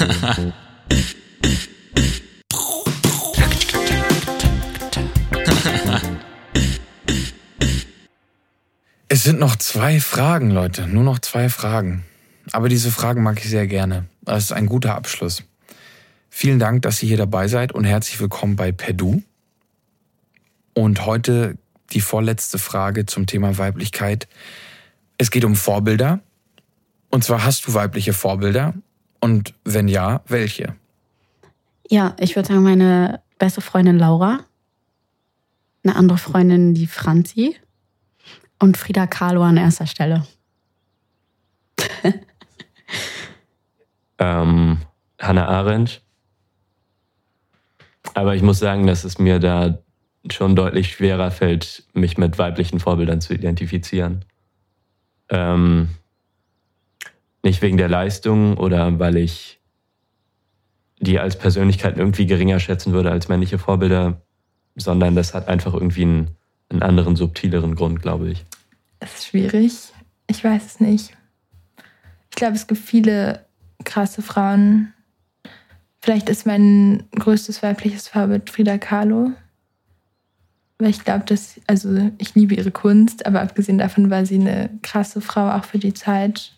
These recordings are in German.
Es sind noch zwei Fragen, Leute. Nur noch zwei Fragen. Aber diese Fragen mag ich sehr gerne. Das ist ein guter Abschluss. Vielen Dank, dass ihr hier dabei seid und herzlich willkommen bei Perdu. Und heute die vorletzte Frage zum Thema Weiblichkeit. Es geht um Vorbilder. Und zwar hast du weibliche Vorbilder? Und wenn ja, welche? Ja, ich würde sagen, meine beste Freundin Laura, eine andere Freundin, die Franzi und Frida Kahlo an erster Stelle. ähm, Hannah Arendt. Aber ich muss sagen, dass es mir da schon deutlich schwerer fällt, mich mit weiblichen Vorbildern zu identifizieren. Ähm, nicht wegen der Leistung oder weil ich die als Persönlichkeit irgendwie geringer schätzen würde als männliche Vorbilder, sondern das hat einfach irgendwie einen, einen anderen, subtileren Grund, glaube ich. Es ist schwierig. Ich weiß es nicht. Ich glaube, es gibt viele krasse Frauen. Vielleicht ist mein größtes weibliches Vorbild Frida Kahlo. Weil ich glaube, dass, also ich liebe ihre Kunst, aber abgesehen davon war sie eine krasse Frau auch für die Zeit.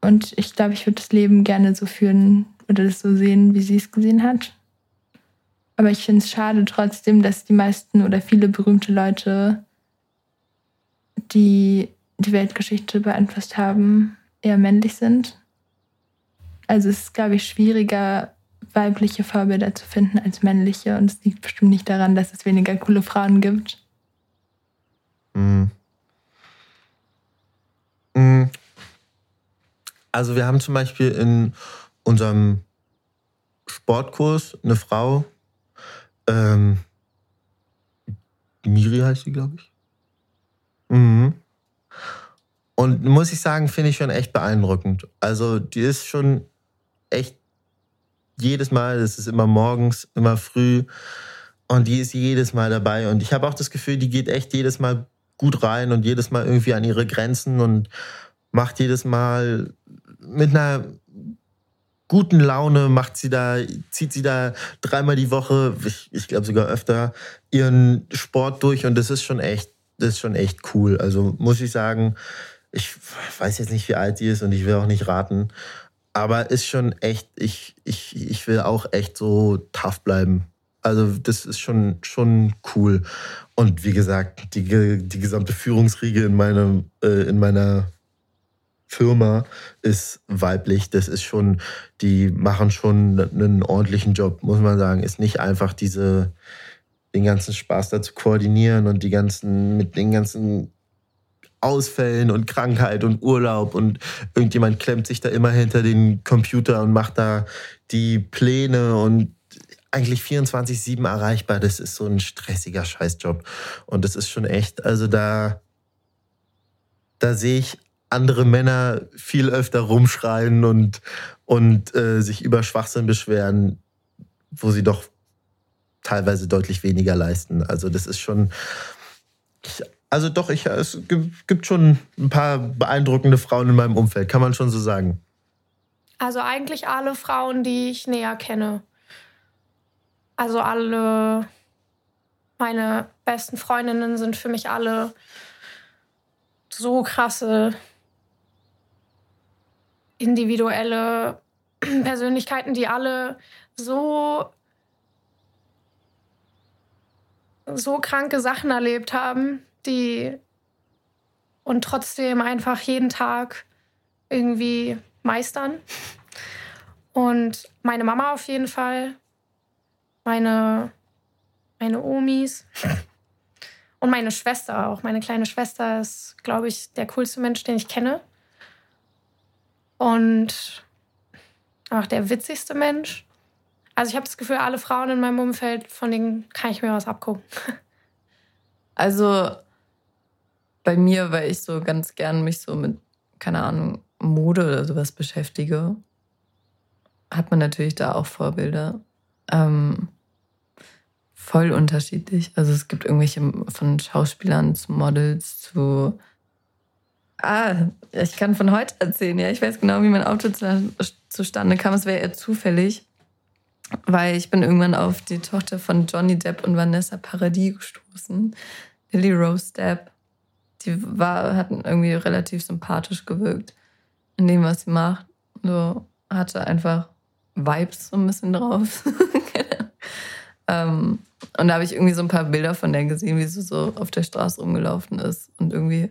Und ich glaube, ich würde das Leben gerne so führen oder das so sehen, wie sie es gesehen hat. Aber ich finde es schade trotzdem, dass die meisten oder viele berühmte Leute, die die Weltgeschichte beeinflusst haben, eher männlich sind. Also es ist, glaube ich, schwieriger, weibliche Vorbilder zu finden als männliche. Und es liegt bestimmt nicht daran, dass es weniger coole Frauen gibt. Mhm. Mhm. Also wir haben zum Beispiel in unserem Sportkurs eine Frau, ähm, Miri heißt sie, glaube ich. Mhm. Und muss ich sagen, finde ich schon echt beeindruckend. Also die ist schon echt jedes Mal, das ist immer morgens, immer früh. Und die ist jedes Mal dabei. Und ich habe auch das Gefühl, die geht echt jedes Mal gut rein und jedes Mal irgendwie an ihre Grenzen und macht jedes Mal mit einer guten Laune macht sie da, zieht sie da dreimal die Woche, ich, ich glaube sogar öfter, ihren Sport durch und das ist schon echt, das ist schon echt cool. Also muss ich sagen, ich weiß jetzt nicht, wie alt sie ist und ich will auch nicht raten, aber ist schon echt, ich, ich, ich will auch echt so tough bleiben. Also das ist schon, schon cool. Und wie gesagt, die, die gesamte Führungsriege in, meinem, äh, in meiner Firma ist weiblich. Das ist schon, die machen schon einen ordentlichen Job, muss man sagen. Ist nicht einfach diese, den ganzen Spaß da zu koordinieren und die ganzen, mit den ganzen Ausfällen und Krankheit und Urlaub und irgendjemand klemmt sich da immer hinter den Computer und macht da die Pläne und eigentlich 24-7 erreichbar. Das ist so ein stressiger Scheißjob. Und das ist schon echt, also da, da sehe ich andere Männer viel öfter rumschreien und, und äh, sich über Schwachsinn beschweren, wo sie doch teilweise deutlich weniger leisten. Also das ist schon, ich also doch, ich, es gibt schon ein paar beeindruckende Frauen in meinem Umfeld, kann man schon so sagen. Also eigentlich alle Frauen, die ich näher kenne. Also alle meine besten Freundinnen sind für mich alle so krasse individuelle Persönlichkeiten, die alle so so kranke Sachen erlebt haben, die und trotzdem einfach jeden Tag irgendwie meistern. Und meine Mama auf jeden Fall, meine, meine Omis und meine Schwester auch. Meine kleine Schwester ist, glaube ich, der coolste Mensch, den ich kenne. Und auch der witzigste Mensch. Also ich habe das Gefühl, alle Frauen in meinem Umfeld, von denen kann ich mir was abgucken. Also bei mir, weil ich so ganz gern mich so mit, keine Ahnung, Mode oder sowas beschäftige, hat man natürlich da auch Vorbilder. Ähm, voll unterschiedlich. Also es gibt irgendwelche von Schauspielern zu Models zu Ah, ich kann von heute erzählen, ja. Ich weiß genau, wie mein Auto zu, zustande kam. Es wäre eher zufällig, weil ich bin irgendwann auf die Tochter von Johnny Depp und Vanessa Paradis gestoßen. Lily Rose Depp. Die war, hat irgendwie relativ sympathisch gewirkt in dem, was sie macht. So hatte einfach Vibes so ein bisschen drauf. ähm, und da habe ich irgendwie so ein paar Bilder von der gesehen, wie sie so auf der Straße rumgelaufen ist. Und irgendwie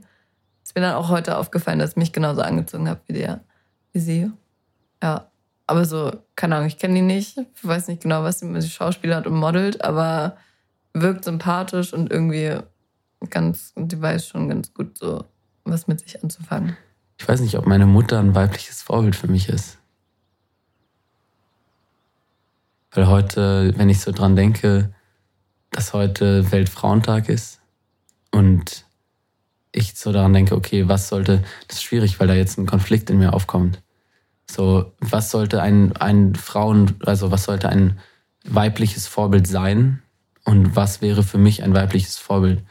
ist mir dann auch heute aufgefallen, dass ich mich genauso angezogen habe wie der, wie sie. Ja. Aber so, keine Ahnung, ich kenne die nicht. Ich weiß nicht genau, was sie mit Schauspieler hat und modelt, aber wirkt sympathisch und irgendwie ganz, die weiß schon ganz gut so, was mit sich anzufangen. Ich weiß nicht, ob meine Mutter ein weibliches Vorbild für mich ist. Weil heute, wenn ich so dran denke, dass heute Weltfrauentag ist und ich so daran denke, okay, was sollte, das ist schwierig, weil da jetzt ein Konflikt in mir aufkommt. So, was sollte ein, ein Frauen, also was sollte ein weibliches Vorbild sein und was wäre für mich ein weibliches Vorbild?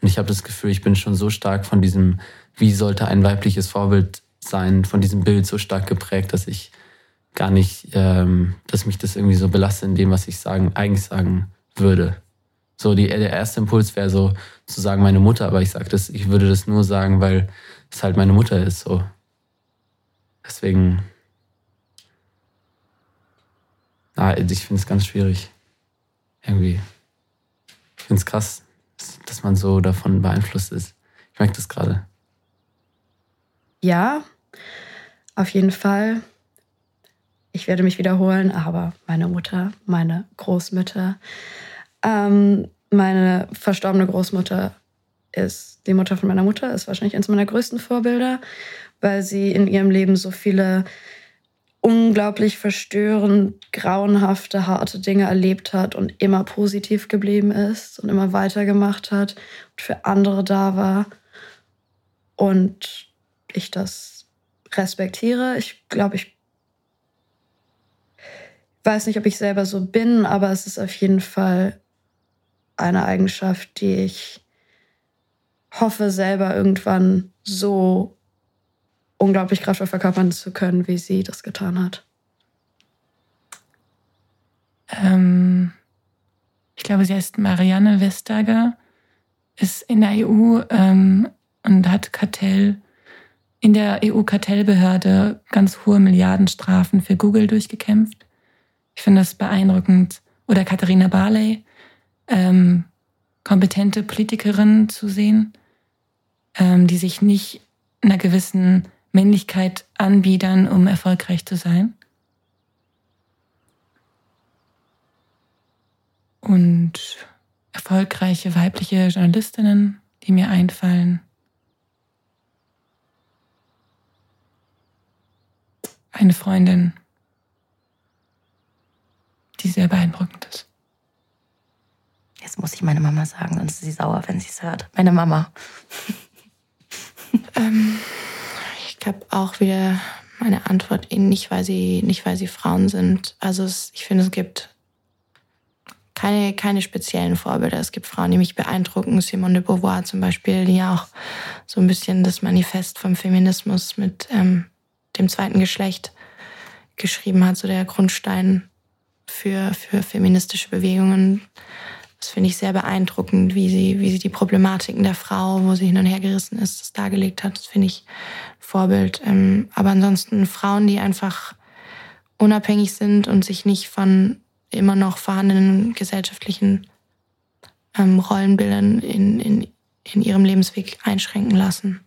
Und ich habe das Gefühl, ich bin schon so stark von diesem, wie sollte ein weibliches Vorbild sein, von diesem Bild so stark geprägt, dass ich gar nicht, ähm, dass mich das irgendwie so belastet in dem, was ich sagen, eigentlich sagen würde. So, die, der erste Impuls wäre so zu sagen, meine Mutter, aber ich sag das, ich würde das nur sagen, weil es halt meine Mutter ist, so. Deswegen, na, ich finde es ganz schwierig. Irgendwie. Ich finde es krass, dass man so davon beeinflusst ist. Ich merke das gerade. Ja, auf jeden Fall ich werde mich wiederholen, aber meine Mutter, meine Großmütter, ähm, meine verstorbene Großmutter ist die Mutter von meiner Mutter, ist wahrscheinlich eines meiner größten Vorbilder, weil sie in ihrem Leben so viele unglaublich verstörend, grauenhafte, harte Dinge erlebt hat und immer positiv geblieben ist und immer weitergemacht hat und für andere da war. Und ich das respektiere. Ich glaube, ich weiß nicht, ob ich selber so bin, aber es ist auf jeden Fall eine Eigenschaft, die ich hoffe, selber irgendwann so unglaublich kraftvoll verkörpern zu können, wie sie das getan hat. Ähm, ich glaube, sie heißt Marianne Vestager, ist in der EU ähm, und hat Kartell in der EU-Kartellbehörde ganz hohe Milliardenstrafen für Google durchgekämpft. Ich finde das beeindruckend. Oder Katharina Barley, ähm, kompetente Politikerin zu sehen, ähm, die sich nicht einer gewissen Männlichkeit anbiedern, um erfolgreich zu sein. Und erfolgreiche weibliche Journalistinnen, die mir einfallen. Eine Freundin, die sehr beeindruckend ist. Jetzt muss ich meine Mama sagen, sonst ist sie sauer, wenn sie es hört. Meine Mama. ähm, ich glaube auch wieder meine Antwort nicht, weil sie nicht, weil sie Frauen sind. Also es, ich finde, es gibt keine, keine speziellen Vorbilder. Es gibt Frauen, die mich beeindrucken. Simone de Beauvoir zum Beispiel, die ja auch so ein bisschen das Manifest vom Feminismus mit ähm, dem zweiten Geschlecht geschrieben hat, so der Grundstein für, für feministische Bewegungen. Das finde ich sehr beeindruckend, wie sie, wie sie die Problematiken der Frau, wo sie hin und her gerissen ist, das dargelegt hat. Das finde ich Vorbild. Ähm, aber ansonsten Frauen, die einfach unabhängig sind und sich nicht von immer noch vorhandenen gesellschaftlichen ähm, Rollenbildern in, in, in ihrem Lebensweg einschränken lassen.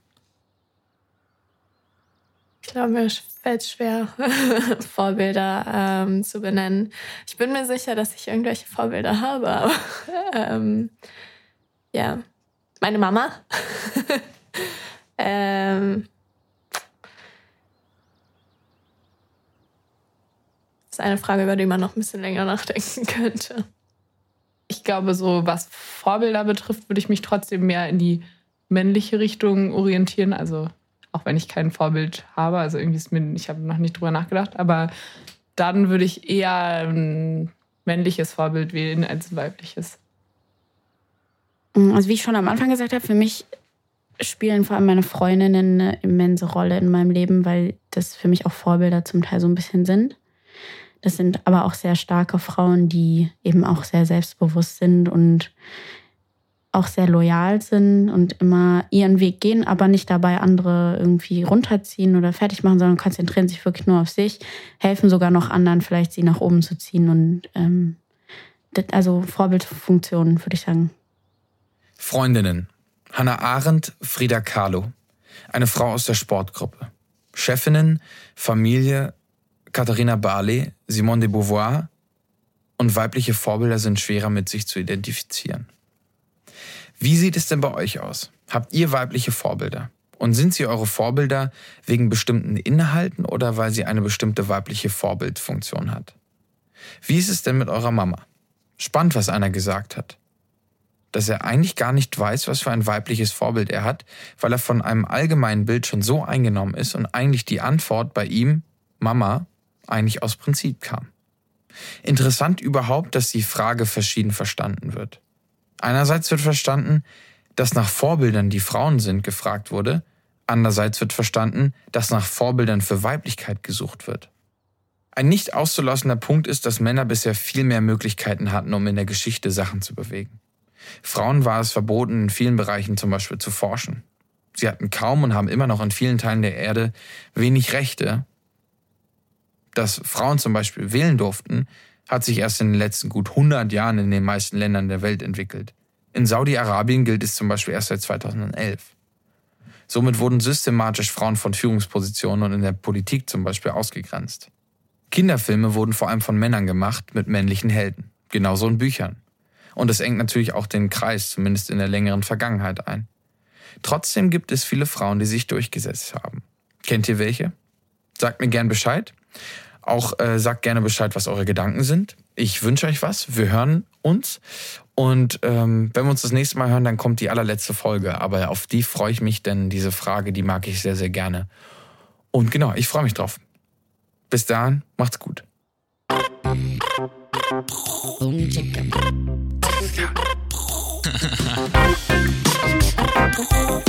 Ich glaube, mir fällt schwer, Vorbilder ähm, zu benennen. Ich bin mir sicher, dass ich irgendwelche Vorbilder habe, ähm, ja, meine Mama. ähm, ist eine Frage, über die man noch ein bisschen länger nachdenken könnte. Ich glaube, so was Vorbilder betrifft, würde ich mich trotzdem mehr in die männliche Richtung orientieren. Also auch wenn ich kein Vorbild habe. Also irgendwie ist mir, ich habe noch nicht drüber nachgedacht, aber dann würde ich eher ein männliches Vorbild wählen als ein weibliches. Mm, also wie ich schon am Anfang gesagt habe, für mich spielen vor allem meine Freundinnen eine immense Rolle in meinem Leben, weil das für mich auch Vorbilder zum Teil so ein bisschen sind. Das sind aber auch sehr starke Frauen, die eben auch sehr selbstbewusst sind und auch sehr loyal sind und immer ihren Weg gehen, aber nicht dabei andere irgendwie runterziehen oder fertig machen, sondern konzentrieren sich wirklich nur auf sich, helfen sogar noch anderen, vielleicht sie nach oben zu ziehen und ähm, also Vorbildfunktionen, würde ich sagen. Freundinnen. Hannah Arendt, Frida Kahlo. Eine Frau aus der Sportgruppe. Chefinnen, Familie, Katharina Barley, Simone de Beauvoir und weibliche Vorbilder sind schwerer mit sich zu identifizieren. Wie sieht es denn bei euch aus? Habt ihr weibliche Vorbilder? Und sind sie eure Vorbilder wegen bestimmten Inhalten oder weil sie eine bestimmte weibliche Vorbildfunktion hat? Wie ist es denn mit eurer Mama? Spannend, was einer gesagt hat. Dass er eigentlich gar nicht weiß, was für ein weibliches Vorbild er hat, weil er von einem allgemeinen Bild schon so eingenommen ist und eigentlich die Antwort bei ihm, Mama, eigentlich aus Prinzip kam. Interessant überhaupt, dass die Frage verschieden verstanden wird. Einerseits wird verstanden, dass nach Vorbildern, die Frauen sind, gefragt wurde. Andererseits wird verstanden, dass nach Vorbildern für Weiblichkeit gesucht wird. Ein nicht auszulassender Punkt ist, dass Männer bisher viel mehr Möglichkeiten hatten, um in der Geschichte Sachen zu bewegen. Frauen war es verboten, in vielen Bereichen zum Beispiel zu forschen. Sie hatten kaum und haben immer noch in vielen Teilen der Erde wenig Rechte. Dass Frauen zum Beispiel wählen durften, hat sich erst in den letzten gut 100 Jahren in den meisten Ländern der Welt entwickelt. In Saudi-Arabien gilt es zum Beispiel erst seit 2011. Somit wurden systematisch Frauen von Führungspositionen und in der Politik zum Beispiel ausgegrenzt. Kinderfilme wurden vor allem von Männern gemacht mit männlichen Helden, genauso in Büchern. Und es engt natürlich auch den Kreis, zumindest in der längeren Vergangenheit ein. Trotzdem gibt es viele Frauen, die sich durchgesetzt haben. Kennt ihr welche? Sagt mir gern Bescheid. Auch äh, sagt gerne Bescheid, was eure Gedanken sind. Ich wünsche euch was. Wir hören uns. Und ähm, wenn wir uns das nächste Mal hören, dann kommt die allerletzte Folge. Aber auf die freue ich mich, denn diese Frage, die mag ich sehr, sehr gerne. Und genau, ich freue mich drauf. Bis dahin, macht's gut.